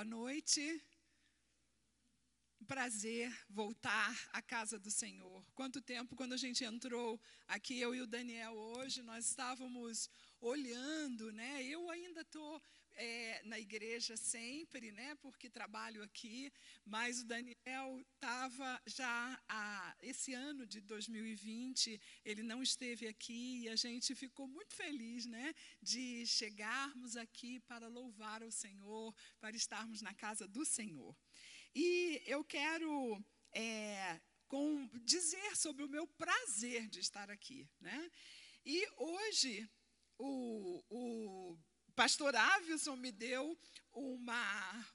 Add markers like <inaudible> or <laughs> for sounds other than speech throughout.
Boa noite. Prazer voltar à casa do Senhor. Quanto tempo, quando a gente entrou aqui, eu e o Daniel hoje, nós estávamos olhando, né? Eu ainda estou é, na igreja sempre, né? Porque trabalho aqui, mas o Daniel estava já a, esse ano de 2020, ele não esteve aqui e a gente ficou muito feliz, né? De chegarmos aqui para louvar o Senhor, para estarmos na casa do Senhor. E eu quero é, com, dizer sobre o meu prazer de estar aqui, né? E hoje o, o pastor Avison me deu uma,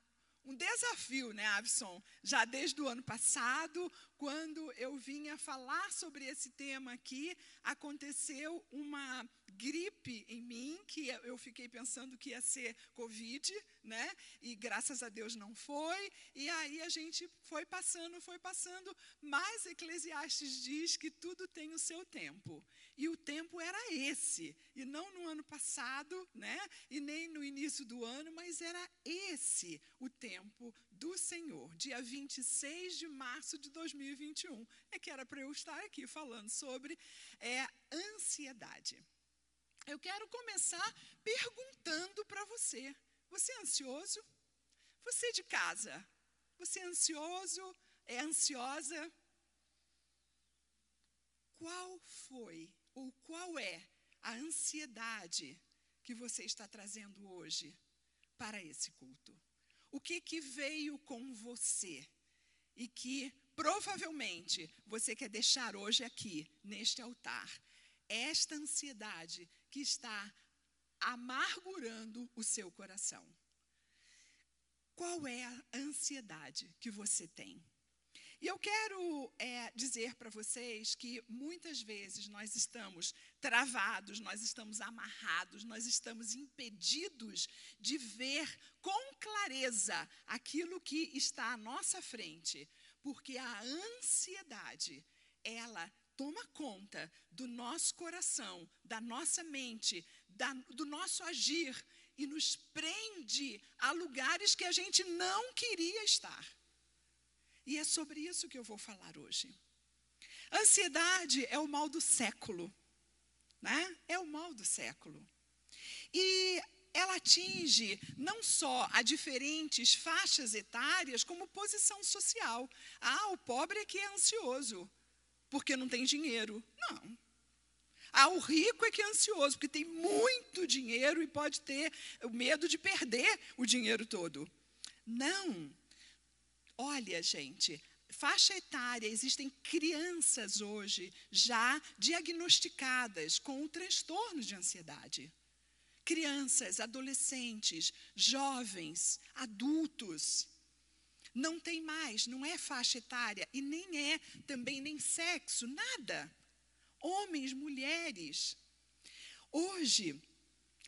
um desafio, né, Avison? Já desde o ano passado, quando eu vinha falar sobre esse tema aqui, aconteceu uma gripe em mim, que eu fiquei pensando que ia ser Covid, né? E graças a Deus não foi. E aí a gente foi passando, foi passando, mas Eclesiastes diz que tudo tem o seu tempo. E o tempo era esse, e não no ano passado, né? E nem no início do ano, mas era esse o tempo do Senhor. Dia 26 de março de 2021 é que era para eu estar aqui falando sobre é, ansiedade. Eu quero começar perguntando para você: você é ansioso? Você de casa, você é ansioso? É ansiosa? Qual foi ou qual é a ansiedade que você está trazendo hoje para esse culto? O que que veio com você e que provavelmente você quer deixar hoje aqui neste altar? Esta ansiedade que está amargurando o seu coração. Qual é a ansiedade que você tem? E eu quero é, dizer para vocês que muitas vezes nós estamos travados, nós estamos amarrados, nós estamos impedidos de ver com clareza aquilo que está à nossa frente, porque a ansiedade, ela toma conta do nosso coração, da nossa mente, da, do nosso agir e nos prende a lugares que a gente não queria estar. E é sobre isso que eu vou falar hoje. Ansiedade é o mal do século, né? É o mal do século. E ela atinge não só a diferentes faixas etárias, como posição social. Ah, o pobre é que é ansioso porque não tem dinheiro. Não. Ah, o rico é que é ansioso, porque tem muito dinheiro e pode ter o medo de perder o dinheiro todo. Não. Olha, gente, faixa etária, existem crianças hoje já diagnosticadas com o transtorno de ansiedade. Crianças, adolescentes, jovens, adultos não tem mais, não é faixa etária e nem é também nem sexo, nada. Homens, mulheres. Hoje,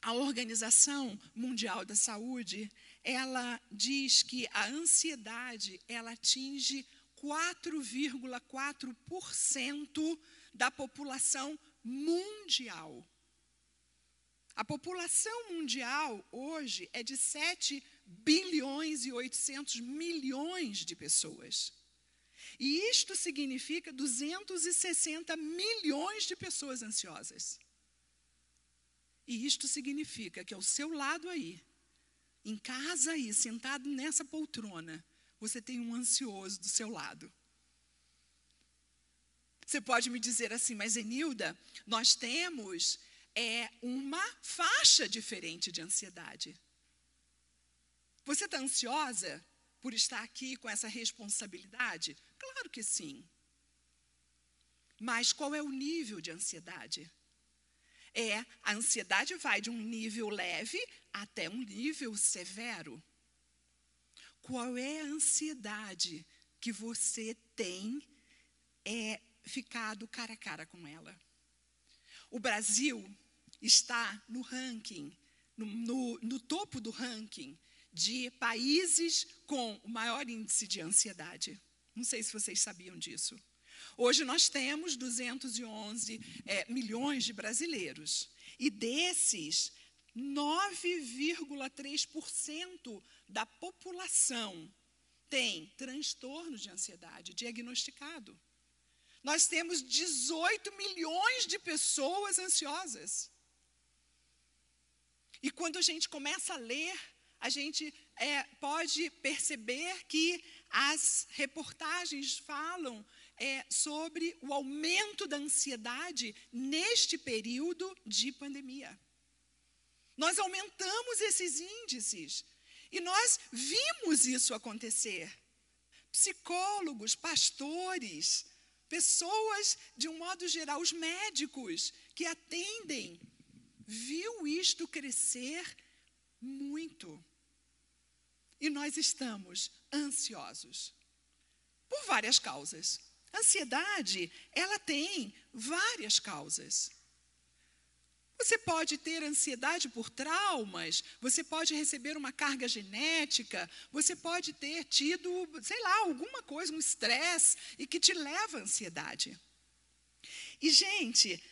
a Organização Mundial da Saúde, ela diz que a ansiedade, ela atinge 4,4% da população mundial. A população mundial hoje é de 7 bilhões e 800 milhões de pessoas. E isto significa 260 milhões de pessoas ansiosas. E isto significa que ao seu lado aí, em casa aí, sentado nessa poltrona, você tem um ansioso do seu lado. Você pode me dizer assim, mas Enilda, nós temos é, uma faixa diferente de ansiedade. Você está ansiosa por estar aqui com essa responsabilidade? Claro que sim. Mas qual é o nível de ansiedade? É, a ansiedade vai de um nível leve até um nível severo. Qual é a ansiedade que você tem é, ficado cara a cara com ela? O Brasil está no ranking, no, no, no topo do ranking de países com o maior índice de ansiedade. Não sei se vocês sabiam disso. Hoje nós temos 211 é, milhões de brasileiros. E desses, 9,3% da população tem transtorno de ansiedade diagnosticado. Nós temos 18 milhões de pessoas ansiosas. E quando a gente começa a ler, a gente é, pode perceber que as reportagens falam é, sobre o aumento da ansiedade neste período de pandemia. Nós aumentamos esses índices e nós vimos isso acontecer. Psicólogos, pastores, pessoas, de um modo geral, os médicos que atendem, viu isto crescer muito. E nós estamos ansiosos por várias causas. Ansiedade, ela tem várias causas. Você pode ter ansiedade por traumas, você pode receber uma carga genética, você pode ter tido, sei lá, alguma coisa, um estresse e que te leva à ansiedade. E, gente,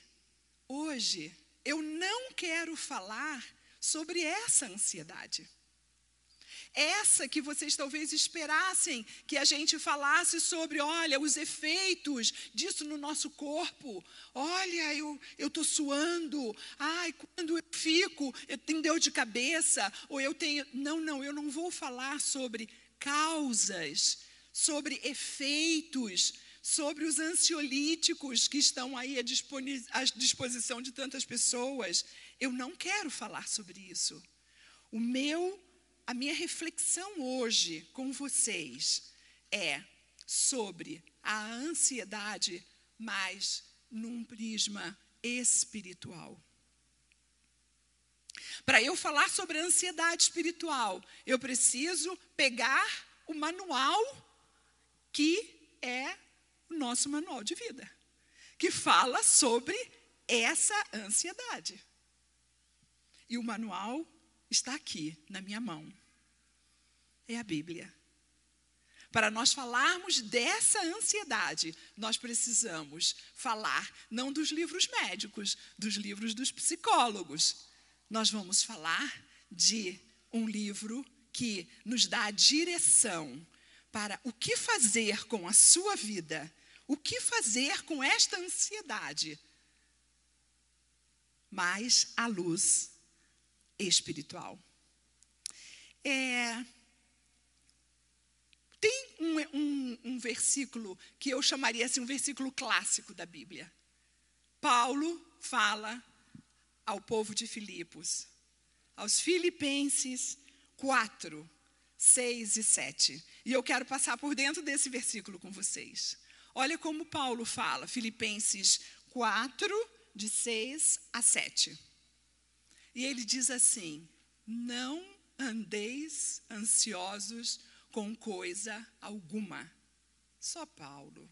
hoje eu não quero falar sobre essa ansiedade essa que vocês talvez esperassem que a gente falasse sobre, olha, os efeitos disso no nosso corpo. Olha, eu estou suando. Ai, quando eu fico, eu tenho dor de cabeça. Ou eu tenho. Não, não, eu não vou falar sobre causas, sobre efeitos, sobre os ansiolíticos que estão aí à disposição de tantas pessoas. Eu não quero falar sobre isso. O meu a minha reflexão hoje com vocês é sobre a ansiedade, mas num prisma espiritual. Para eu falar sobre a ansiedade espiritual, eu preciso pegar o manual que é o nosso manual de vida, que fala sobre essa ansiedade. E o manual está aqui na minha mão. É a Bíblia. Para nós falarmos dessa ansiedade, nós precisamos falar não dos livros médicos, dos livros dos psicólogos. Nós vamos falar de um livro que nos dá a direção para o que fazer com a sua vida, o que fazer com esta ansiedade, mas à luz espiritual. É, tem um, um, um, versículo que eu chamaria assim, um versículo clássico da Bíblia. Paulo fala ao povo de Filipos, aos Filipenses 4, 6 e 7. E eu quero passar por dentro desse versículo com vocês. Olha como Paulo fala, Filipenses 4, de 6 a 7. E ele diz assim: Não andeis ansiosos com coisa alguma. Só Paulo.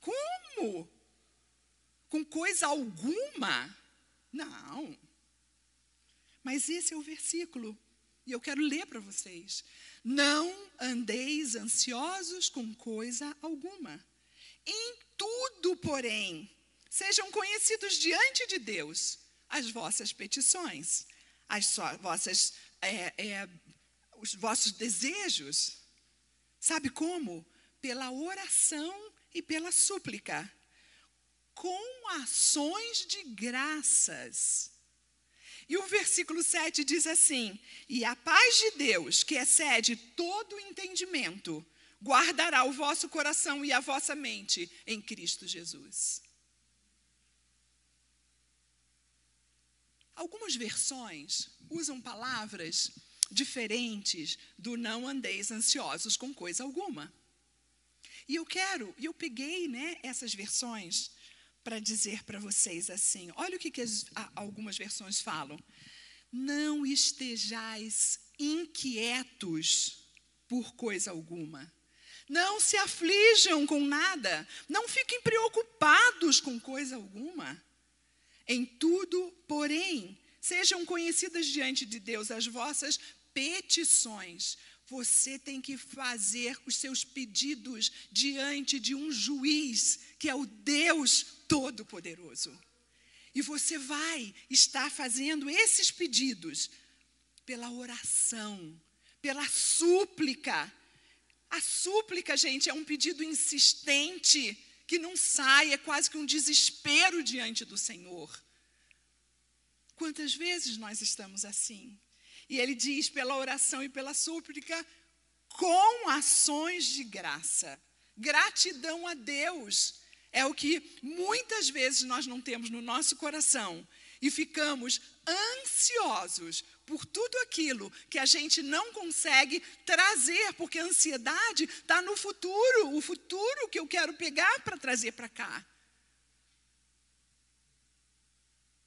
Como? Com coisa alguma? Não. Mas esse é o versículo. E eu quero ler para vocês. Não andeis ansiosos com coisa alguma. Em tudo, porém, sejam conhecidos diante de Deus as vossas petições, as vossas, é, é, os vossos desejos. Sabe como? Pela oração e pela súplica, com ações de graças. E o versículo 7 diz assim: E a paz de Deus, que excede todo entendimento, guardará o vosso coração e a vossa mente em Cristo Jesus. Algumas versões usam palavras diferentes do não andeis ansiosos com coisa alguma. E eu quero, e eu peguei né, essas versões para dizer para vocês assim: olha o que, que as, algumas versões falam. Não estejais inquietos por coisa alguma. Não se aflijam com nada. Não fiquem preocupados com coisa alguma. Em tudo, porém, sejam conhecidas diante de Deus as vossas petições. Você tem que fazer os seus pedidos diante de um juiz, que é o Deus Todo-Poderoso. E você vai estar fazendo esses pedidos pela oração, pela súplica. A súplica, gente, é um pedido insistente que não sai, é quase que um desespero diante do Senhor. Quantas vezes nós estamos assim? E ele diz: pela oração e pela súplica, com ações de graça. Gratidão a Deus é o que muitas vezes nós não temos no nosso coração e ficamos ansiosos por tudo aquilo que a gente não consegue trazer, porque a ansiedade está no futuro, o futuro que eu quero pegar para trazer para cá.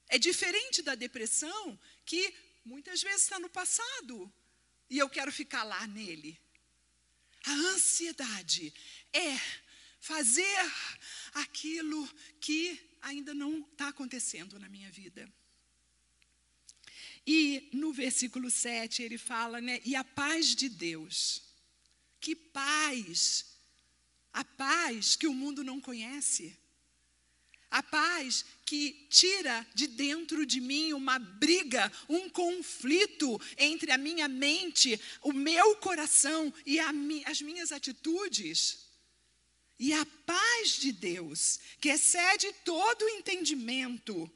É diferente da depressão, que muitas vezes está no passado e eu quero ficar lá nele. A ansiedade é fazer aquilo que ainda não está acontecendo na minha vida. E no versículo 7 ele fala, né? E a paz de Deus. Que paz! A paz que o mundo não conhece. A paz que tira de dentro de mim uma briga, um conflito entre a minha mente, o meu coração e a, as minhas atitudes. E a paz de Deus, que excede todo entendimento,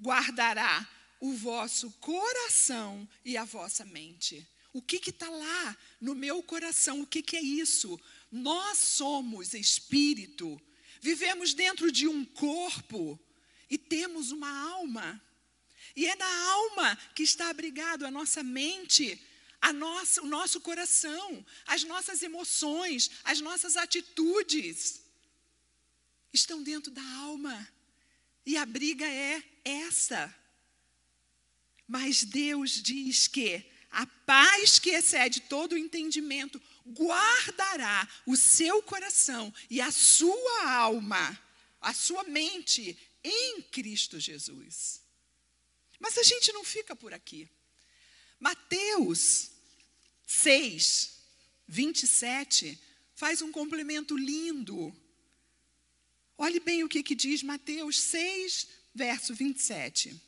guardará o vosso coração e a vossa mente. O que está lá no meu coração? O que, que é isso? Nós somos espírito, vivemos dentro de um corpo e temos uma alma. E é na alma que está abrigado a nossa mente, a nossa, o nosso coração, as nossas emoções, as nossas atitudes. Estão dentro da alma. E a briga é essa. Mas Deus diz que a paz que excede todo o entendimento guardará o seu coração e a sua alma, a sua mente em Cristo Jesus. Mas a gente não fica por aqui. Mateus 6, 27 faz um complemento lindo. Olhe bem o que, que diz Mateus 6, verso 27.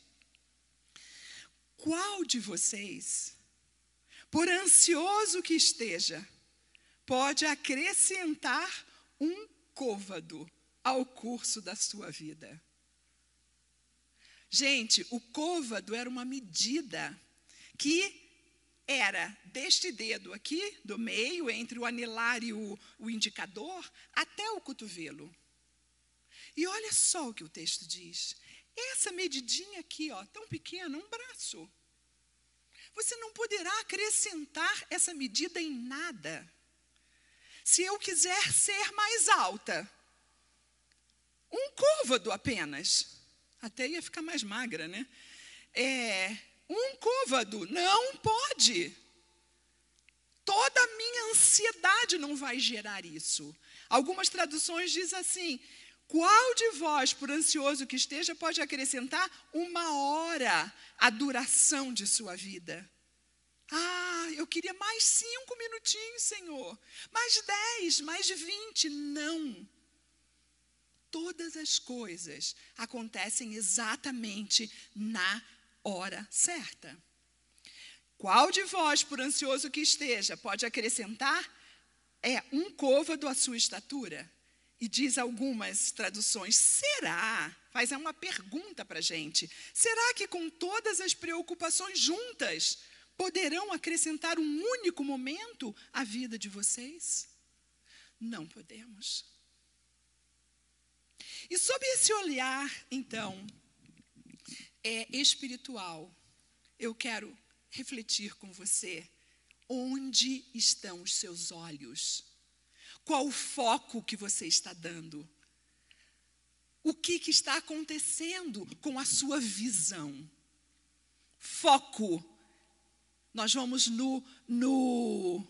Qual de vocês, por ansioso que esteja, pode acrescentar um côvado ao curso da sua vida? Gente, o côvado era uma medida que era deste dedo aqui, do meio, entre o anelar e o, o indicador, até o cotovelo. E olha só o que o texto diz: essa medidinha aqui, ó, tão pequena, um braço. Você não poderá acrescentar essa medida em nada. Se eu quiser ser mais alta, um côvado apenas, até ia ficar mais magra, né? É, um côvado, não pode. Toda a minha ansiedade não vai gerar isso. Algumas traduções dizem assim: qual de vós, por ansioso que esteja, pode acrescentar uma hora à duração de sua vida? Ah, eu queria mais cinco minutinhos, Senhor. Mais dez, mais vinte. Não. Todas as coisas acontecem exatamente na hora certa. Qual de vós, por ansioso que esteja, pode acrescentar? É um côvado à sua estatura? E diz algumas traduções: será? Faz uma pergunta para a gente. Será que com todas as preocupações juntas poderão acrescentar um único momento à vida de vocês? Não podemos. E sob esse olhar, então, é espiritual, eu quero refletir com você onde estão os seus olhos qual o foco que você está dando? O que, que está acontecendo com a sua visão? Foco. Nós vamos no, no.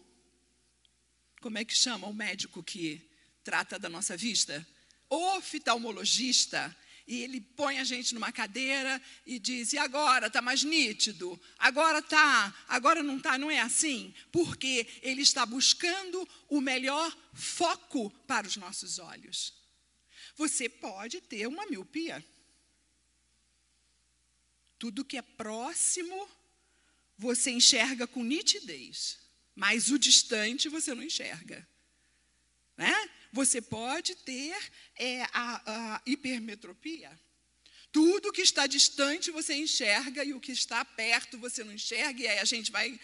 Como é que chama o médico que trata da nossa vista? oftalmologista, e ele põe a gente numa cadeira e diz: e agora está mais nítido? Agora está, agora não está, não é assim? Porque ele está buscando o melhor foco para os nossos olhos. Você pode ter uma miopia. Tudo que é próximo você enxerga com nitidez, mas o distante você não enxerga. Né? Você pode ter é, a, a hipermetropia. Tudo que está distante você enxerga e o que está perto você não enxerga, e aí a gente vai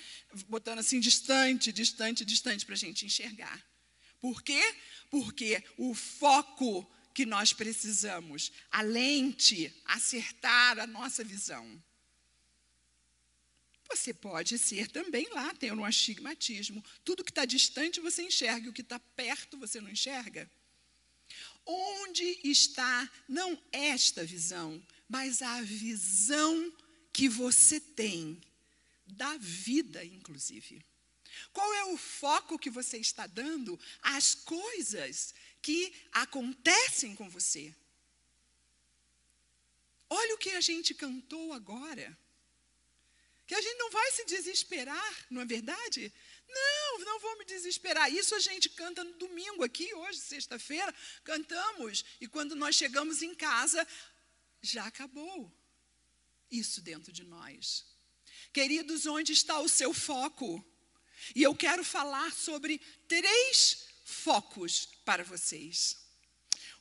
botando assim distante, distante, distante para a gente enxergar. Por quê? Porque o foco que nós precisamos, a lente, acertar a nossa visão. Você pode ser também lá, ter um astigmatismo. Tudo que está distante você enxerga, o que está perto você não enxerga. Onde está não esta visão, mas a visão que você tem da vida, inclusive? Qual é o foco que você está dando às coisas que acontecem com você? Olha o que a gente cantou agora. Que a gente não vai se desesperar, não é verdade? Não, não vou me desesperar. Isso a gente canta no domingo aqui, hoje, sexta-feira, cantamos. E quando nós chegamos em casa, já acabou isso dentro de nós. Queridos, onde está o seu foco? E eu quero falar sobre três focos para vocês.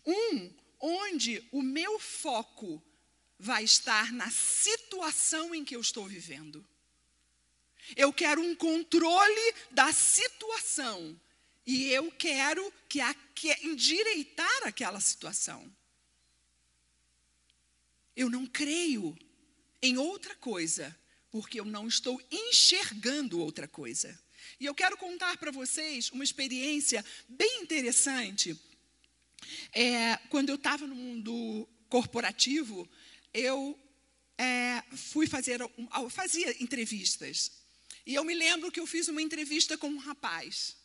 Um, onde o meu foco vai estar na situação em que eu estou vivendo. Eu quero um controle da situação. E eu quero que, a, que endireitar aquela situação. Eu não creio em outra coisa, porque eu não estou enxergando outra coisa. E eu quero contar para vocês uma experiência bem interessante. É, quando eu estava no mundo corporativo, eu é, fui fazer, fazia entrevistas. E eu me lembro que eu fiz uma entrevista com um rapaz.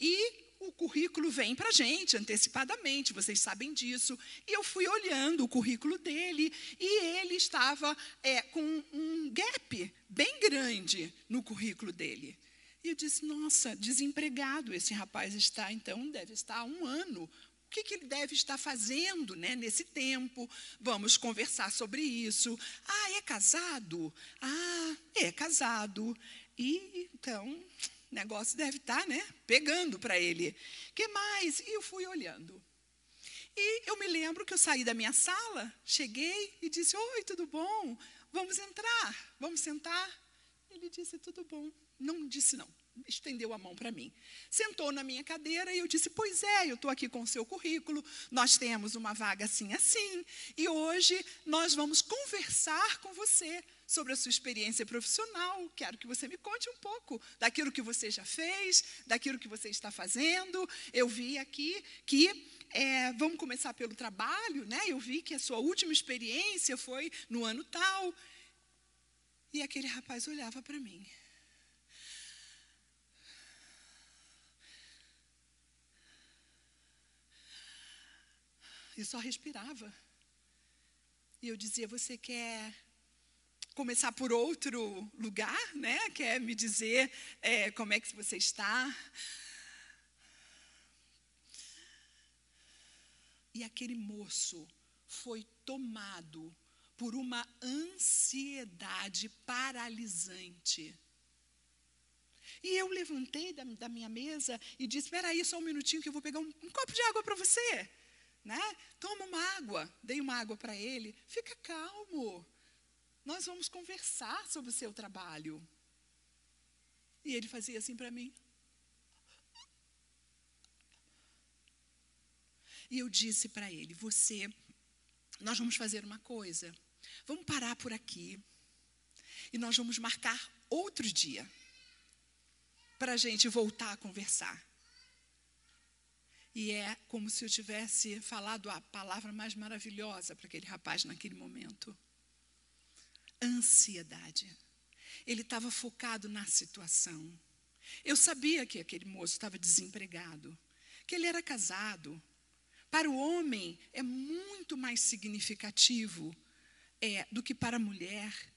E o currículo vem para a gente antecipadamente, vocês sabem disso. E eu fui olhando o currículo dele e ele estava é, com um gap bem grande no currículo dele. E eu disse: Nossa, desempregado esse rapaz está, então deve estar há um ano. Que, que ele deve estar fazendo né, nesse tempo? Vamos conversar sobre isso. Ah, é casado? Ah, é casado. E então, o negócio deve estar né, pegando para ele. que mais? E eu fui olhando. E eu me lembro que eu saí da minha sala, cheguei e disse: Oi, tudo bom? Vamos entrar, vamos sentar. Ele disse: Tudo bom. Não disse não, estendeu a mão para mim. Sentou na minha cadeira e eu disse: Pois é, eu estou aqui com o seu currículo, nós temos uma vaga assim, assim, e hoje nós vamos conversar com você sobre a sua experiência profissional. Quero que você me conte um pouco daquilo que você já fez, daquilo que você está fazendo. Eu vi aqui que é, vamos começar pelo trabalho, né? Eu vi que a sua última experiência foi no ano tal. E aquele rapaz olhava para mim. E só respirava. E eu dizia: Você quer começar por outro lugar, né? Quer me dizer é, como é que você está? E aquele moço foi tomado por uma ansiedade paralisante. E eu levantei da, da minha mesa e disse: Espera aí só um minutinho que eu vou pegar um, um copo de água para você. Né? Toma uma água. Dei uma água para ele. Fica calmo. Nós vamos conversar sobre o seu trabalho. E ele fazia assim para mim. E eu disse para ele: Você, nós vamos fazer uma coisa. Vamos parar por aqui. E nós vamos marcar outro dia. Para a gente voltar a conversar. E é como se eu tivesse falado a palavra mais maravilhosa para aquele rapaz naquele momento ansiedade. Ele estava focado na situação. Eu sabia que aquele moço estava desempregado, que ele era casado. Para o homem é muito mais significativo é, do que para a mulher.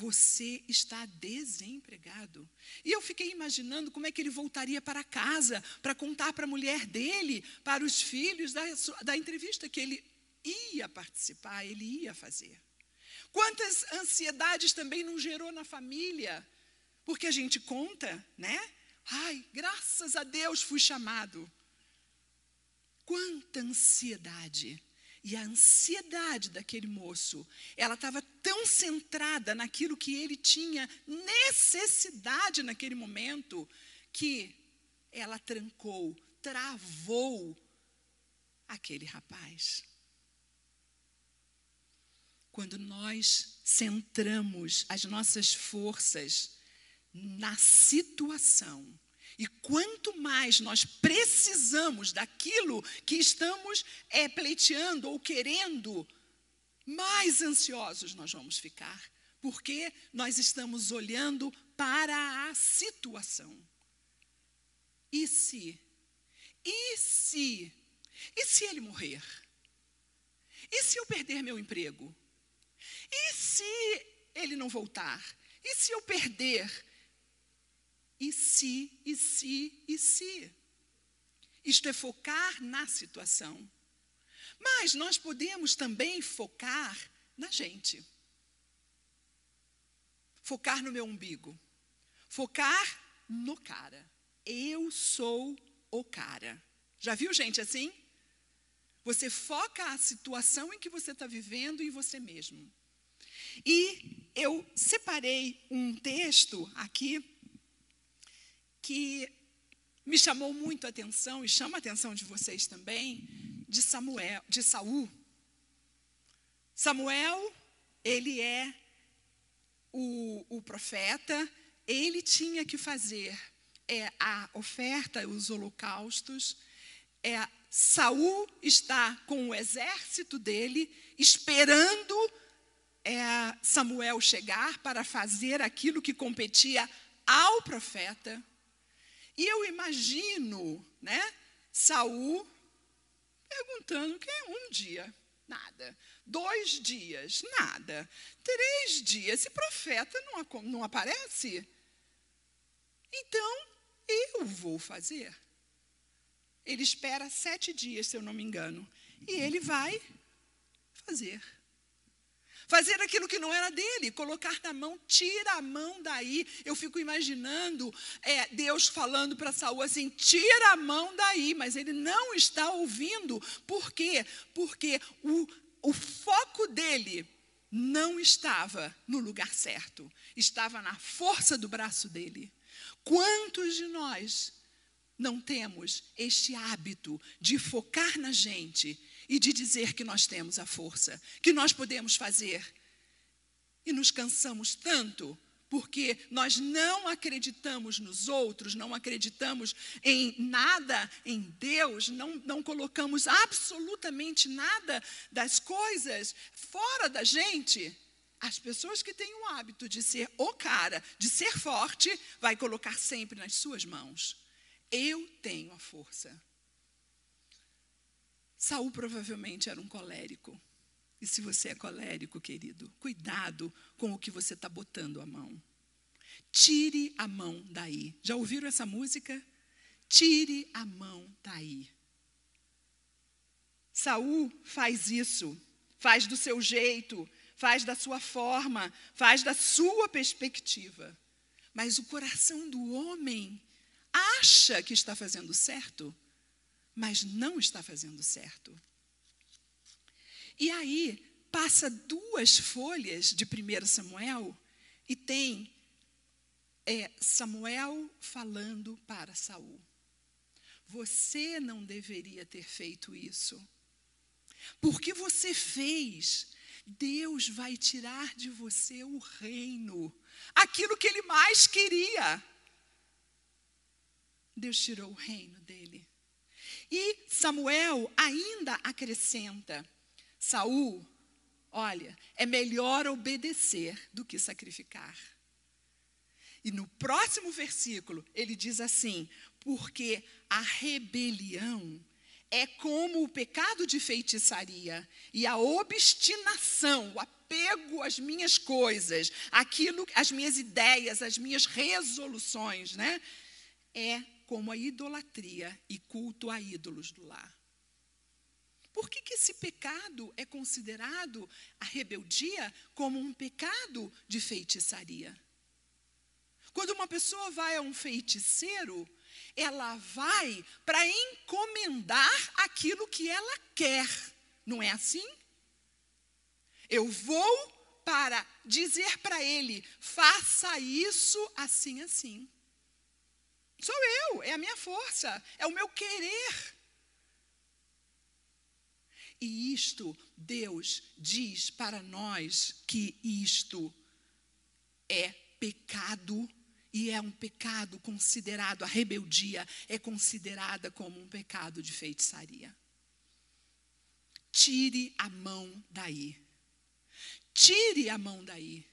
Você está desempregado. E eu fiquei imaginando como é que ele voltaria para casa para contar para a mulher dele, para os filhos da, da entrevista que ele ia participar, ele ia fazer. Quantas ansiedades também não gerou na família? Porque a gente conta, né? Ai, graças a Deus fui chamado. Quanta ansiedade. E a ansiedade daquele moço, ela estava tão centrada naquilo que ele tinha necessidade naquele momento, que ela trancou, travou aquele rapaz. Quando nós centramos as nossas forças na situação, e quanto mais nós precisamos daquilo que estamos é, pleiteando ou querendo, mais ansiosos nós vamos ficar, porque nós estamos olhando para a situação. E se? E se? E se ele morrer? E se eu perder meu emprego? E se ele não voltar? E se eu perder? E se, e se, e se? Isto é focar na situação. Mas nós podemos também focar na gente. Focar no meu umbigo. Focar no cara. Eu sou o cara. Já viu gente assim? Você foca a situação em que você está vivendo em você mesmo. E eu separei um texto aqui que me chamou muito a atenção e chama a atenção de vocês também, de Samuel, de Saul. Samuel, ele é o, o profeta, ele tinha que fazer é, a oferta, os holocaustos. É, Saul está com o exército dele, esperando é, Samuel chegar para fazer aquilo que competia ao profeta. E eu imagino, né, Saul perguntando que é um dia, nada. Dois dias, nada. Três dias, esse profeta não, não aparece. Então, eu vou fazer. Ele espera sete dias, se eu não me engano. E ele vai fazer fazer aquilo que não era dele, colocar na mão, tira a mão daí. Eu fico imaginando é, Deus falando para Saul assim: tira a mão daí, mas ele não está ouvindo. Por quê? Porque o, o foco dele não estava no lugar certo, estava na força do braço dele. Quantos de nós não temos este hábito de focar na gente e de dizer que nós temos a força, que nós podemos fazer. E nos cansamos tanto porque nós não acreditamos nos outros, não acreditamos em nada em Deus, não, não colocamos absolutamente nada das coisas fora da gente. As pessoas que têm o hábito de ser o cara, de ser forte, vai colocar sempre nas suas mãos. Eu tenho a força. Saul provavelmente era um colérico. E se você é colérico, querido, cuidado com o que você está botando a mão. Tire a mão daí. Já ouviram essa música? Tire a mão daí. Saul faz isso, faz do seu jeito, faz da sua forma, faz da sua perspectiva. Mas o coração do homem acha que está fazendo certo mas não está fazendo certo. E aí, passa duas folhas de 1 Samuel e tem é, Samuel falando para Saul. Você não deveria ter feito isso. Porque você fez, Deus vai tirar de você o reino, aquilo que ele mais queria. Deus tirou o reino dele. E Samuel ainda acrescenta: Saul, olha, é melhor obedecer do que sacrificar. E no próximo versículo, ele diz assim: porque a rebelião é como o pecado de feitiçaria e a obstinação, o apego às minhas coisas, aquilo, às minhas ideias, às minhas resoluções, né? É como a idolatria e culto a ídolos do lar. Por que, que esse pecado é considerado, a rebeldia, como um pecado de feitiçaria? Quando uma pessoa vai a um feiticeiro, ela vai para encomendar aquilo que ela quer, não é assim? Eu vou para dizer para ele: faça isso assim, assim. Sou eu, é a minha força, é o meu querer. E isto, Deus diz para nós que isto é pecado e é um pecado considerado, a rebeldia é considerada como um pecado de feitiçaria. Tire a mão daí. Tire a mão daí.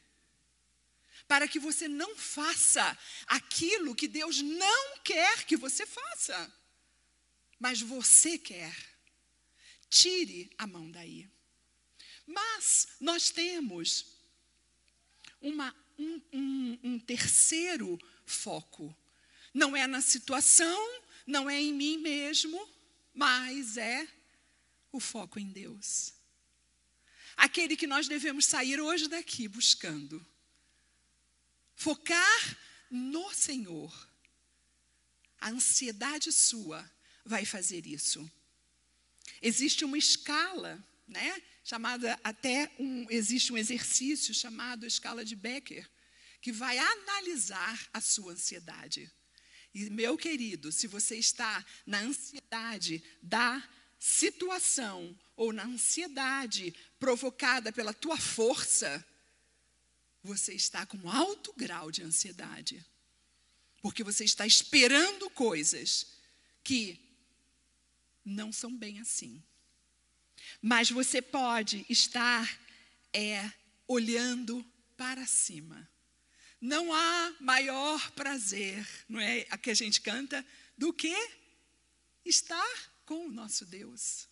Para que você não faça aquilo que Deus não quer que você faça, mas você quer. Tire a mão daí. Mas nós temos uma um, um, um terceiro foco. Não é na situação, não é em mim mesmo, mas é o foco em Deus. Aquele que nós devemos sair hoje daqui buscando. Focar no Senhor. A ansiedade sua vai fazer isso. Existe uma escala, né? chamada até um existe um exercício chamado escala de Becker, que vai analisar a sua ansiedade. E meu querido, se você está na ansiedade da situação ou na ansiedade provocada pela tua força, você está com alto grau de ansiedade. Porque você está esperando coisas que não são bem assim. Mas você pode estar é, olhando para cima. Não há maior prazer, não é a que a gente canta, do que estar com o nosso Deus.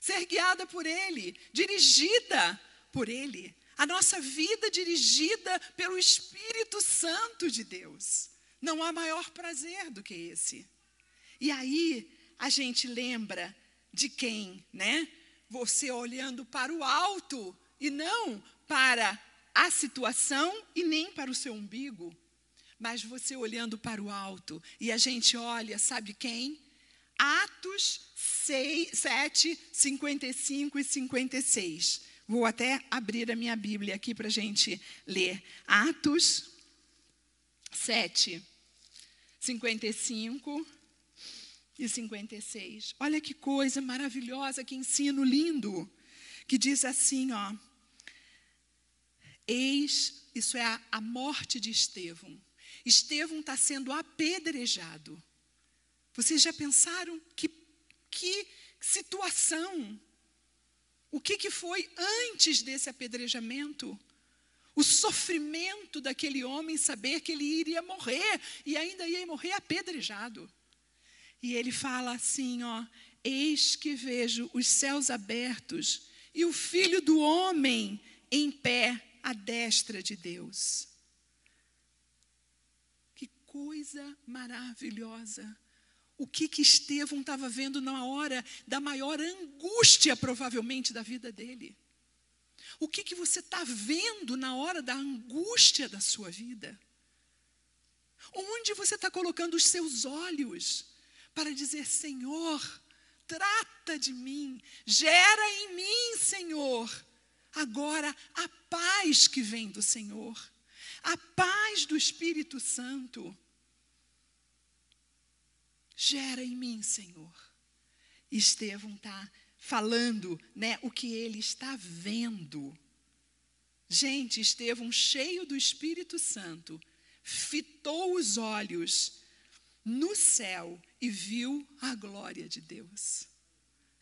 Ser guiada por Ele, dirigida por Ele. A nossa vida dirigida pelo Espírito Santo de Deus. Não há maior prazer do que esse. E aí a gente lembra de quem, né? você olhando para o alto e não para a situação e nem para o seu umbigo, mas você olhando para o alto. E a gente olha, sabe quem? Atos 6, 7, 55 e 56. Vou até abrir a minha Bíblia aqui para a gente ler. Atos 7, 55 e 56. Olha que coisa maravilhosa, que ensino lindo, que diz assim, ó. Eis, isso é a, a morte de Estevão. Estevão está sendo apedrejado. Vocês já pensaram que, que situação? O que, que foi antes desse apedrejamento? O sofrimento daquele homem saber que ele iria morrer e ainda ia morrer apedrejado. E ele fala assim, ó: Eis que vejo os céus abertos e o filho do homem em pé à destra de Deus. Que coisa maravilhosa. O que que Estevão estava vendo na hora da maior angústia, provavelmente, da vida dele? O que que você está vendo na hora da angústia da sua vida? Onde você está colocando os seus olhos? para dizer: Senhor, trata de mim, gera em mim, Senhor, agora a paz que vem do Senhor, a paz do Espírito Santo. Gera em mim, Senhor. Estevão está falando né, o que ele está vendo. Gente, Estevão, cheio do Espírito Santo, fitou os olhos no céu e viu a glória de Deus.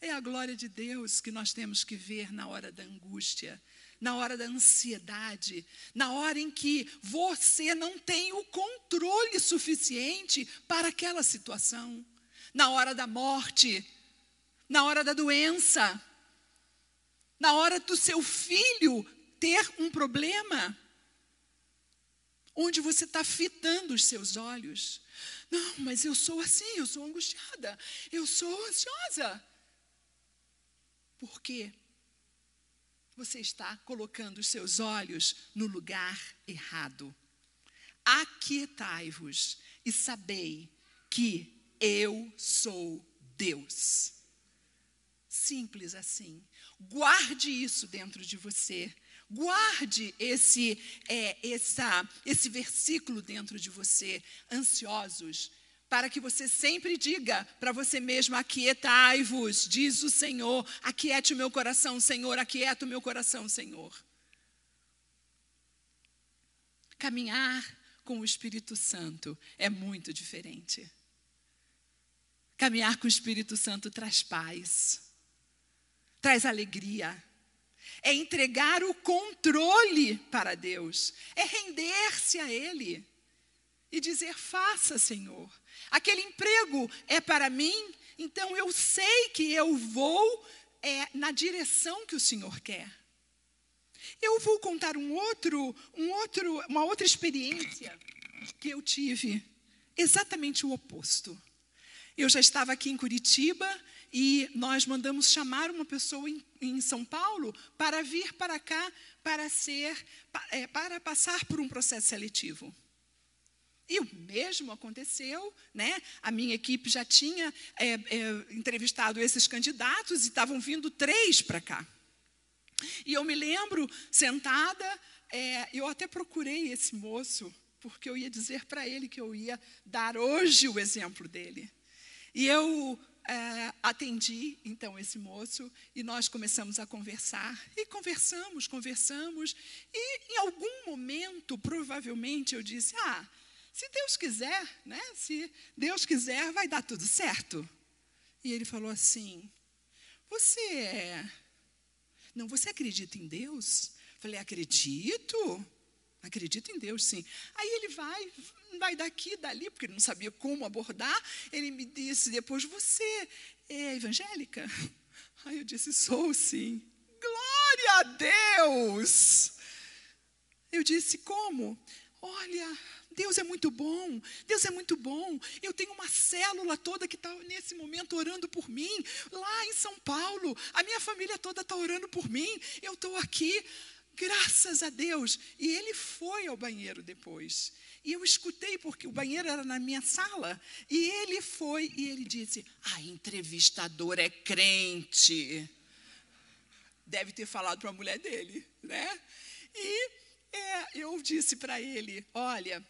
É a glória de Deus que nós temos que ver na hora da angústia, na hora da ansiedade, na hora em que você não tem o controle suficiente para aquela situação, na hora da morte, na hora da doença, na hora do seu filho ter um problema, onde você está fitando os seus olhos. Não, mas eu sou assim, eu sou angustiada, eu sou ansiosa. Porque você está colocando os seus olhos no lugar errado. Aquietai-vos e sabei que eu sou Deus. Simples assim. Guarde isso dentro de você. Guarde esse, é, essa, esse versículo dentro de você. Ansiosos, para que você sempre diga para você mesmo: Aquietai-vos, diz o Senhor, aquiete o meu coração, Senhor, aquieta o meu coração, Senhor. Caminhar com o Espírito Santo é muito diferente. Caminhar com o Espírito Santo traz paz, traz alegria, é entregar o controle para Deus, é render-se a Ele e dizer: faça, Senhor. Aquele emprego é para mim, então eu sei que eu vou é, na direção que o Senhor quer. Eu vou contar um outro, um outro, uma outra experiência que eu tive, exatamente o oposto. Eu já estava aqui em Curitiba e nós mandamos chamar uma pessoa em, em São Paulo para vir para cá para ser, é, para passar por um processo seletivo. E o mesmo aconteceu, né? A minha equipe já tinha é, é, entrevistado esses candidatos e estavam vindo três para cá. E eu me lembro, sentada, é, eu até procurei esse moço, porque eu ia dizer para ele que eu ia dar hoje o exemplo dele. E eu é, atendi então esse moço e nós começamos a conversar e conversamos, conversamos e em algum momento provavelmente eu disse ah se Deus quiser, né? Se Deus quiser, vai dar tudo certo. E ele falou assim: Você é. Não, você acredita em Deus? Falei: Acredito. Acredito em Deus, sim. Aí ele vai, vai daqui, dali, porque ele não sabia como abordar. Ele me disse depois: Você é evangélica? Aí eu disse: Sou, sim. Glória a Deus! Eu disse: Como? Olha, Deus é muito bom, Deus é muito bom. Eu tenho uma célula toda que está nesse momento orando por mim, lá em São Paulo. A minha família toda está orando por mim. Eu estou aqui, graças a Deus. E ele foi ao banheiro depois. E eu escutei, porque o banheiro era na minha sala. E ele foi e ele disse: A entrevistadora é crente. Deve ter falado para a mulher dele, né? E é, eu disse para ele: Olha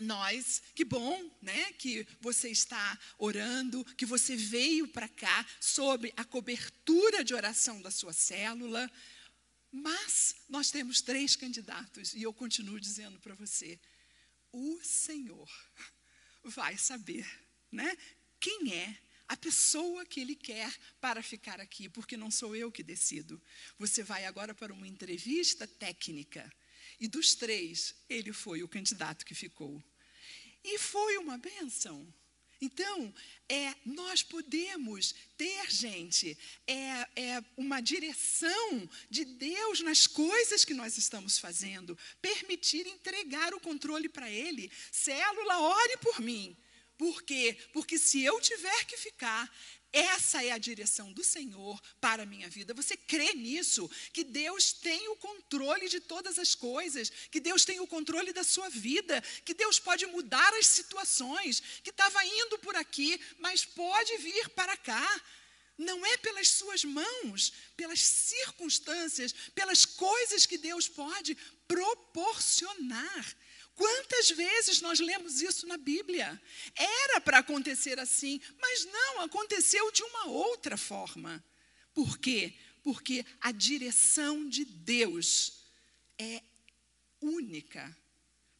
nós, que bom, né, que você está orando, que você veio para cá sob a cobertura de oração da sua célula. Mas nós temos três candidatos e eu continuo dizendo para você, o Senhor vai saber, né, quem é a pessoa que ele quer para ficar aqui, porque não sou eu que decido. Você vai agora para uma entrevista técnica e dos três, ele foi o candidato que ficou. E foi uma benção. Então, é, nós podemos ter, gente, é, é, uma direção de Deus nas coisas que nós estamos fazendo, permitir entregar o controle para Ele. Célula, ore por mim. Por quê? Porque se eu tiver que ficar, essa é a direção do Senhor para a minha vida. Você crê nisso? Que Deus tem o controle de todas as coisas, que Deus tem o controle da sua vida, que Deus pode mudar as situações, que estava indo por aqui, mas pode vir para cá. Não é pelas suas mãos, pelas circunstâncias, pelas coisas que Deus pode proporcionar. Quantas vezes nós lemos isso na Bíblia? Era para acontecer assim, mas não, aconteceu de uma outra forma. Por quê? Porque a direção de Deus é única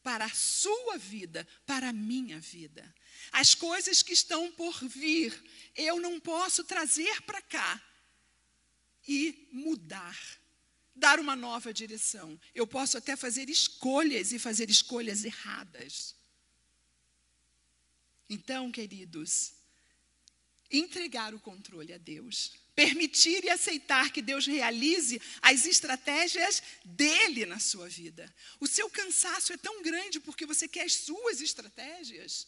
para a sua vida, para a minha vida. As coisas que estão por vir, eu não posso trazer para cá e mudar dar uma nova direção. Eu posso até fazer escolhas e fazer escolhas erradas. Então, queridos, entregar o controle a Deus, permitir e aceitar que Deus realize as estratégias dele na sua vida. O seu cansaço é tão grande porque você quer as suas estratégias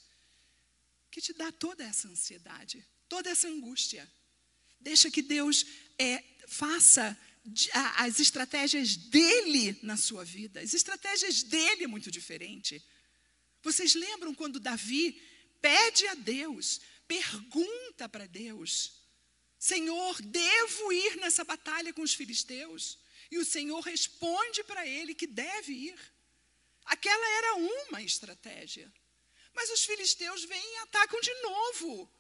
que te dá toda essa ansiedade, toda essa angústia. Deixa que Deus é, faça as estratégias dele na sua vida. As estratégias dele é muito diferente. Vocês lembram quando Davi pede a Deus, pergunta para Deus: Senhor, devo ir nessa batalha com os filisteus? E o Senhor responde para ele que deve ir. Aquela era uma estratégia. Mas os filisteus vêm e atacam de novo.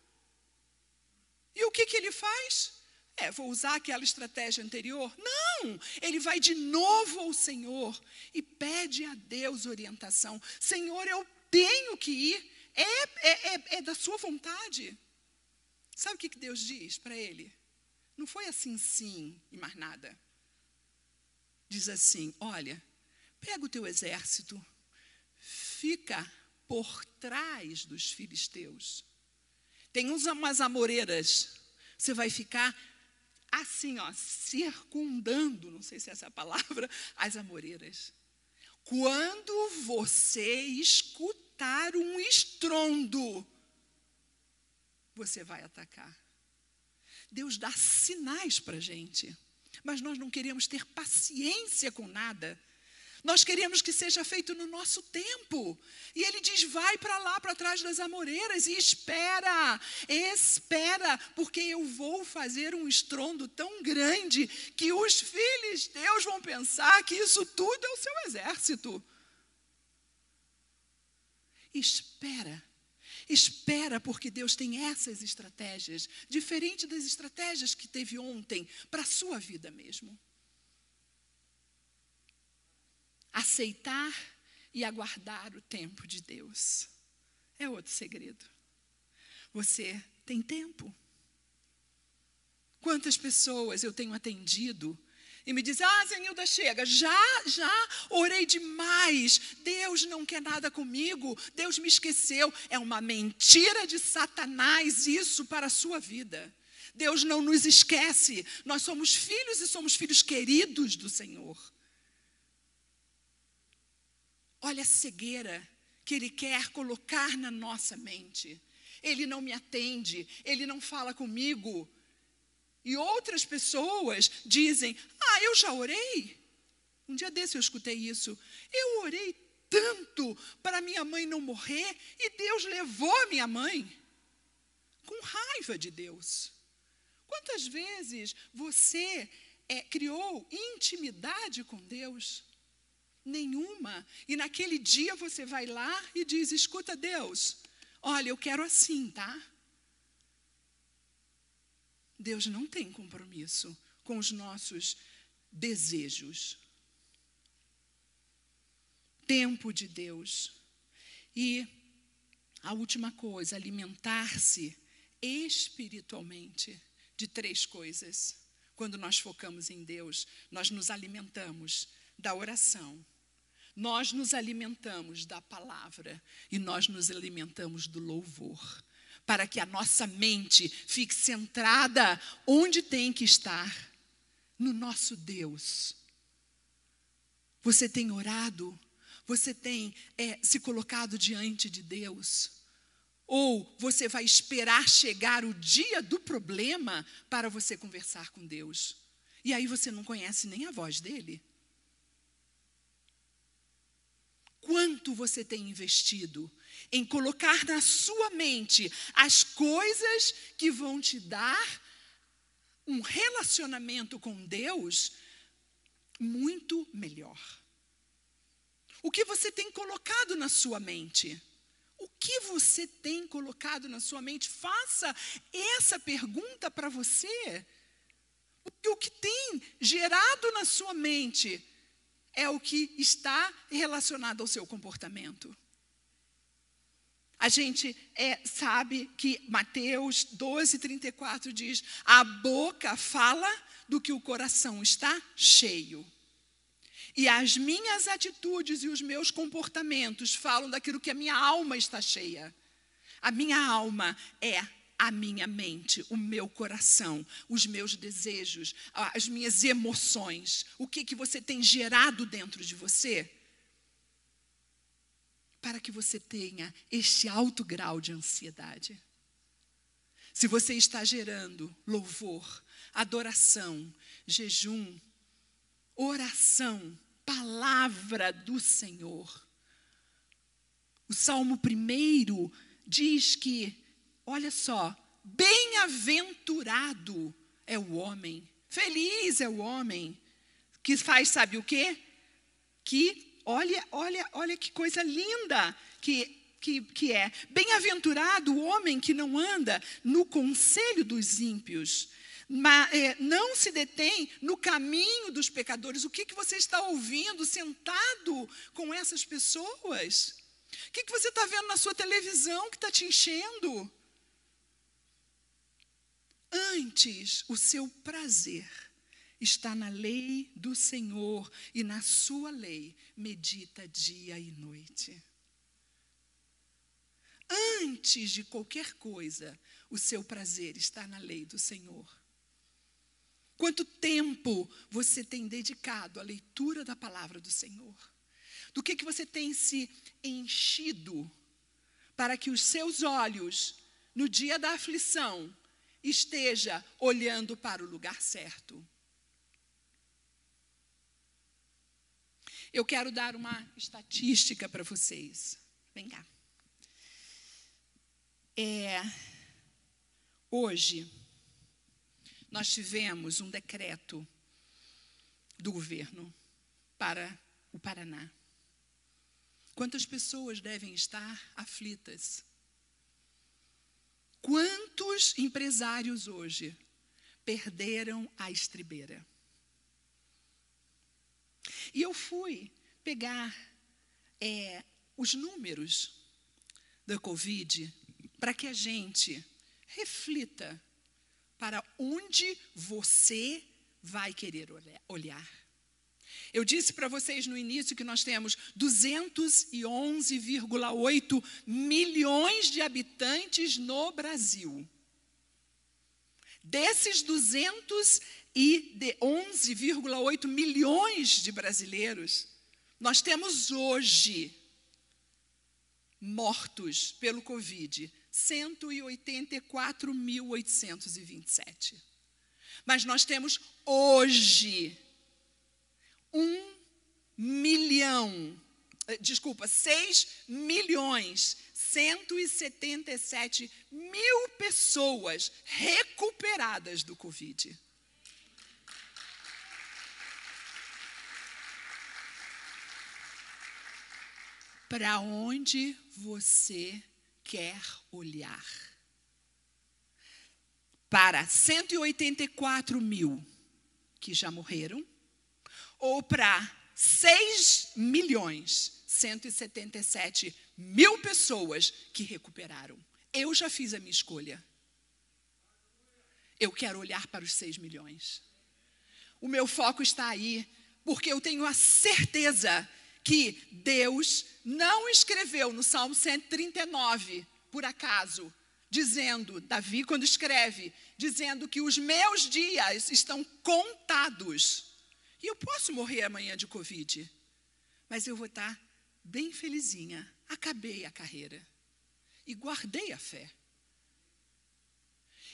E o que, que ele faz? É, vou usar aquela estratégia anterior? Não! Ele vai de novo ao Senhor e pede a Deus orientação. Senhor, eu tenho que ir. É, é, é, é da sua vontade. Sabe o que, Deus diz para ele? Não foi assim, sim, e mais nada. Diz assim: olha, pega o teu exército, fica por trás dos filisteus. Tem umas amoreiras. Você vai ficar assim, ó, circundando, não sei se é essa palavra, <laughs> as amoreiras. Quando você escutar um estrondo, você vai atacar. Deus dá sinais para a gente, mas nós não queremos ter paciência com nada. Nós queremos que seja feito no nosso tempo. E ele diz: vai para lá, para trás das amoreiras e espera, espera, porque eu vou fazer um estrondo tão grande que os Deus vão pensar que isso tudo é o seu exército. Espera. Espera, porque Deus tem essas estratégias, diferente das estratégias que teve ontem para a sua vida mesmo aceitar e aguardar o tempo de Deus. É outro segredo. Você tem tempo. Quantas pessoas eu tenho atendido e me dizem: Ah, Zenilda, chega, já, já orei demais. Deus não quer nada comigo, Deus me esqueceu. É uma mentira de Satanás isso para a sua vida. Deus não nos esquece. Nós somos filhos e somos filhos queridos do Senhor. Olha a cegueira que Ele quer colocar na nossa mente. Ele não me atende, Ele não fala comigo. E outras pessoas dizem: Ah, eu já orei. Um dia desse eu escutei isso. Eu orei tanto para minha mãe não morrer e Deus levou minha mãe. Com raiva de Deus. Quantas vezes você é, criou intimidade com Deus? Nenhuma. E naquele dia você vai lá e diz: escuta, Deus, olha, eu quero assim, tá? Deus não tem compromisso com os nossos desejos. Tempo de Deus. E a última coisa, alimentar-se espiritualmente de três coisas. Quando nós focamos em Deus, nós nos alimentamos da oração. Nós nos alimentamos da palavra e nós nos alimentamos do louvor, para que a nossa mente fique centrada onde tem que estar no nosso Deus. Você tem orado? Você tem é, se colocado diante de Deus? Ou você vai esperar chegar o dia do problema para você conversar com Deus? E aí você não conhece nem a voz dele? Quanto você tem investido em colocar na sua mente as coisas que vão te dar um relacionamento com Deus muito melhor? O que você tem colocado na sua mente? O que você tem colocado na sua mente? Faça essa pergunta para você. O que tem gerado na sua mente é o que está relacionado ao seu comportamento. A gente é, sabe que Mateus 12, 34 diz: a boca fala do que o coração está cheio. E as minhas atitudes e os meus comportamentos falam daquilo que a minha alma está cheia. A minha alma é a minha mente, o meu coração, os meus desejos, as minhas emoções, o que, que você tem gerado dentro de você, para que você tenha este alto grau de ansiedade. Se você está gerando louvor, adoração, jejum, oração, palavra do Senhor. O Salmo primeiro diz que, olha só, bem-aventurado é o homem, feliz é o homem que faz, sabe o quê? Que, olha, olha, olha que coisa linda que que, que, é: Bem-aventurado o homem que não anda no conselho dos ímpios, mas, é, não se detém no caminho dos pecadores. O que, que você está ouvindo sentado com essas pessoas? O que, que você está vendo na sua televisão que está te enchendo? Antes, o seu prazer está na lei do Senhor e na sua lei medita dia e noite. Antes de qualquer coisa, o seu prazer está na lei do Senhor. Quanto tempo você tem dedicado à leitura da palavra do Senhor? Do que, que você tem se enchido para que os seus olhos, no dia da aflição, esteja olhando para o lugar certo? Eu quero dar uma estatística para vocês. Vem cá. É, hoje, nós tivemos um decreto do governo para o Paraná. Quantas pessoas devem estar aflitas? Quantos empresários hoje perderam a estribeira? E eu fui pegar é, os números da Covid para que a gente reflita para onde você vai querer olhar. Eu disse para vocês no início que nós temos 211,8 milhões de habitantes no Brasil. Desses 211,8 milhões de brasileiros, nós temos hoje mortos pelo Covid 184.827. Mas nós temos hoje um milhão, eh, desculpa, 6 milhões 177 mil pessoas recuperadas do Covid. Para onde você quer olhar. Para 184 mil que já morreram, ou para 6 milhões 177 mil pessoas que recuperaram. Eu já fiz a minha escolha. Eu quero olhar para os 6 milhões. O meu foco está aí, porque eu tenho a certeza que Deus não escreveu no Salmo 139, por acaso, dizendo, Davi, quando escreve, dizendo que os meus dias estão contados. E eu posso morrer amanhã de Covid, mas eu vou estar bem felizinha. Acabei a carreira e guardei a fé.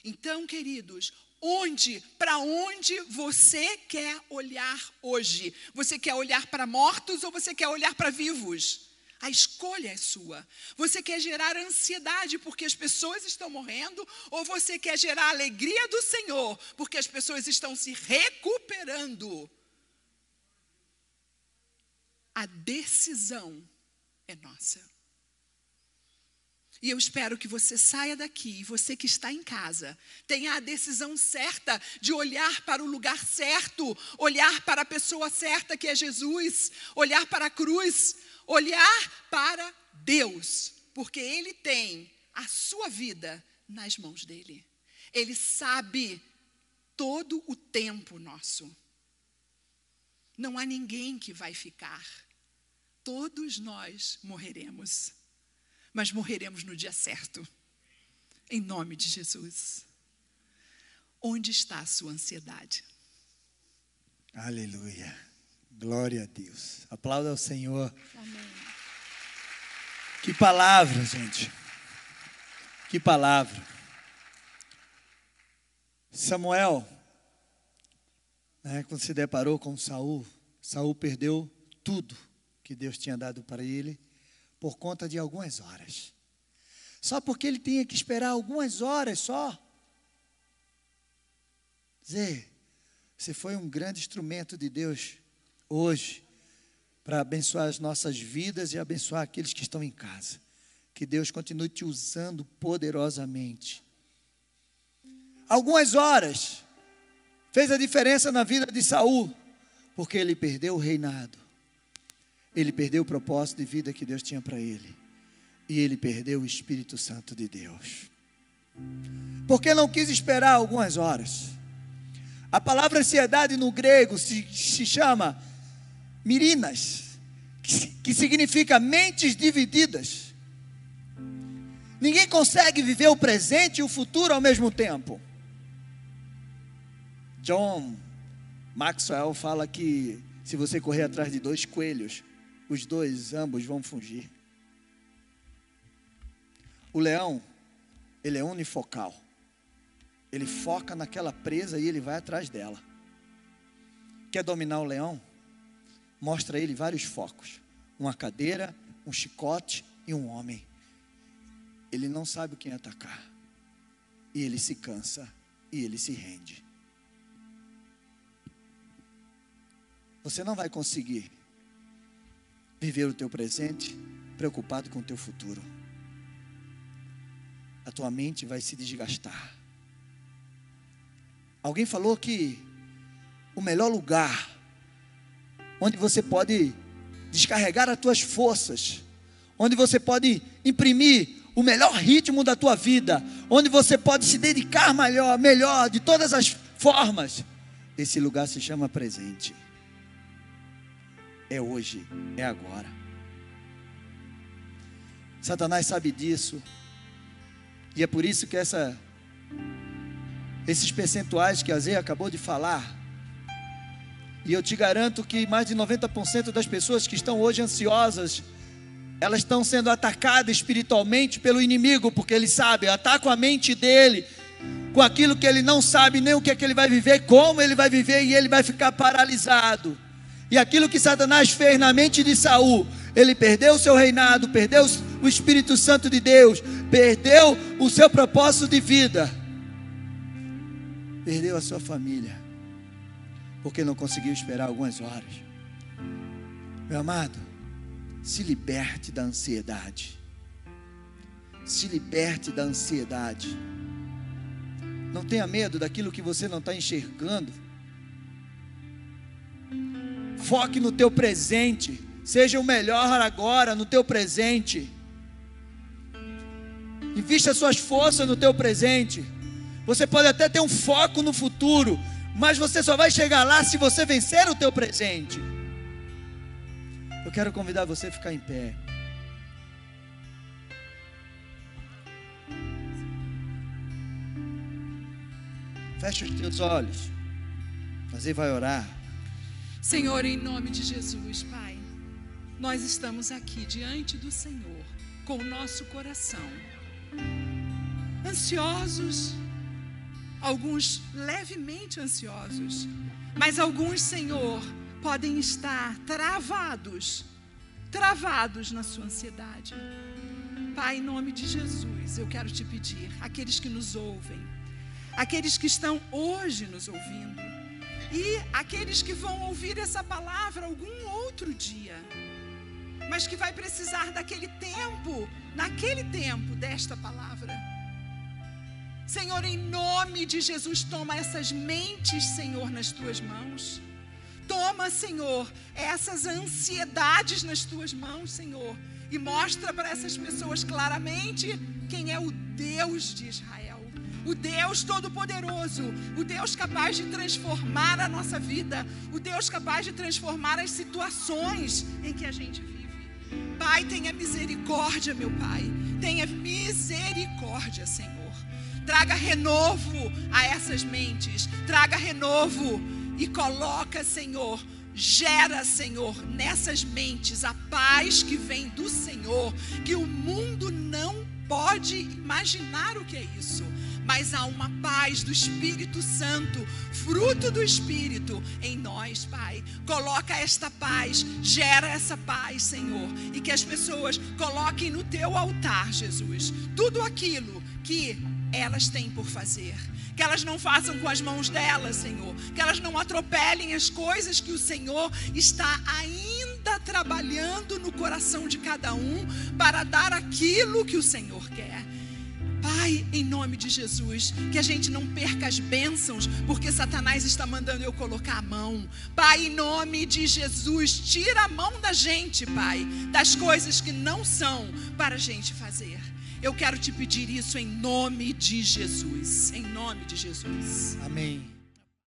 Então, queridos, Onde, para onde você quer olhar hoje? Você quer olhar para mortos ou você quer olhar para vivos? A escolha é sua. Você quer gerar ansiedade porque as pessoas estão morrendo ou você quer gerar alegria do Senhor porque as pessoas estão se recuperando? A decisão é nossa. E eu espero que você saia daqui, você que está em casa, tenha a decisão certa de olhar para o lugar certo, olhar para a pessoa certa que é Jesus, olhar para a cruz, olhar para Deus, porque Ele tem a sua vida nas mãos dele. Ele sabe todo o tempo nosso. Não há ninguém que vai ficar. Todos nós morreremos mas morreremos no dia certo. Em nome de Jesus. Onde está a sua ansiedade? Aleluia. Glória a Deus. Aplauda ao Senhor. Amém. Que palavra, gente. Que palavra. Samuel, né, quando se deparou com Saul, Saul perdeu tudo que Deus tinha dado para ele por conta de algumas horas. Só porque ele tinha que esperar algumas horas só. Zé, você foi um grande instrumento de Deus hoje para abençoar as nossas vidas e abençoar aqueles que estão em casa. Que Deus continue te usando poderosamente. Algumas horas fez a diferença na vida de Saul, porque ele perdeu o reinado. Ele perdeu o propósito de vida que Deus tinha para ele. E ele perdeu o Espírito Santo de Deus. Porque não quis esperar algumas horas. A palavra ansiedade no grego se, se chama mirinas, que, que significa mentes divididas. Ninguém consegue viver o presente e o futuro ao mesmo tempo. John Maxwell fala que se você correr atrás de dois coelhos, os dois, ambos vão fugir. O leão, ele é unifocal. Ele foca naquela presa e ele vai atrás dela. Quer dominar o leão? Mostra ele vários focos: uma cadeira, um chicote e um homem. Ele não sabe quem atacar. E ele se cansa e ele se rende. Você não vai conseguir viver o teu presente preocupado com o teu futuro. A tua mente vai se desgastar. Alguém falou que o melhor lugar onde você pode descarregar as tuas forças, onde você pode imprimir o melhor ritmo da tua vida, onde você pode se dedicar melhor, melhor de todas as formas. Esse lugar se chama presente é hoje, é agora. Satanás sabe disso. E é por isso que essa, esses percentuais que a Zé acabou de falar, e eu te garanto que mais de 90% das pessoas que estão hoje ansiosas, elas estão sendo atacadas espiritualmente pelo inimigo, porque ele sabe, ataca a mente dele com aquilo que ele não sabe nem o que é que ele vai viver, como ele vai viver, e ele vai ficar paralisado. E aquilo que Satanás fez na mente de Saul, ele perdeu o seu reinado, perdeu o Espírito Santo de Deus, perdeu o seu propósito de vida, perdeu a sua família, porque não conseguiu esperar algumas horas. Meu amado, se liberte da ansiedade. Se liberte da ansiedade. Não tenha medo daquilo que você não está enxergando. Foque no teu presente. Seja o melhor agora no teu presente. Invista suas forças no teu presente. Você pode até ter um foco no futuro, mas você só vai chegar lá se você vencer o teu presente. Eu quero convidar você a ficar em pé. Feche os teus olhos. Você vai orar. Senhor, em nome de Jesus, Pai, nós estamos aqui diante do Senhor com o nosso coração ansiosos, alguns levemente ansiosos, mas alguns, Senhor, podem estar travados, travados na sua ansiedade. Pai, em nome de Jesus, eu quero te pedir, aqueles que nos ouvem, aqueles que estão hoje nos ouvindo, e aqueles que vão ouvir essa palavra algum outro dia, mas que vai precisar daquele tempo, naquele tempo desta palavra. Senhor, em nome de Jesus, toma essas mentes, Senhor, nas tuas mãos. Toma, Senhor, essas ansiedades nas tuas mãos, Senhor, e mostra para essas pessoas claramente quem é o Deus de Israel o Deus Todo-Poderoso, o Deus capaz de transformar a nossa vida, o Deus capaz de transformar as situações em que a gente vive. Pai, tenha misericórdia, meu Pai, tenha misericórdia, Senhor. Traga renovo a essas mentes, traga renovo e coloca, Senhor, gera, Senhor, nessas mentes a paz que vem do Senhor, que o mundo não pode imaginar o que é isso mas há uma paz do Espírito Santo, fruto do Espírito em nós, Pai. Coloca esta paz, gera essa paz, Senhor, e que as pessoas coloquem no teu altar, Jesus, tudo aquilo que elas têm por fazer. Que elas não façam com as mãos delas, Senhor. Que elas não atropelem as coisas que o Senhor está ainda trabalhando no coração de cada um para dar aquilo que o Senhor quer. Pai, em nome de Jesus, que a gente não perca as bênçãos, porque Satanás está mandando eu colocar a mão. Pai, em nome de Jesus, tira a mão da gente, Pai, das coisas que não são para a gente fazer. Eu quero te pedir isso em nome de Jesus. Em nome de Jesus. Amém.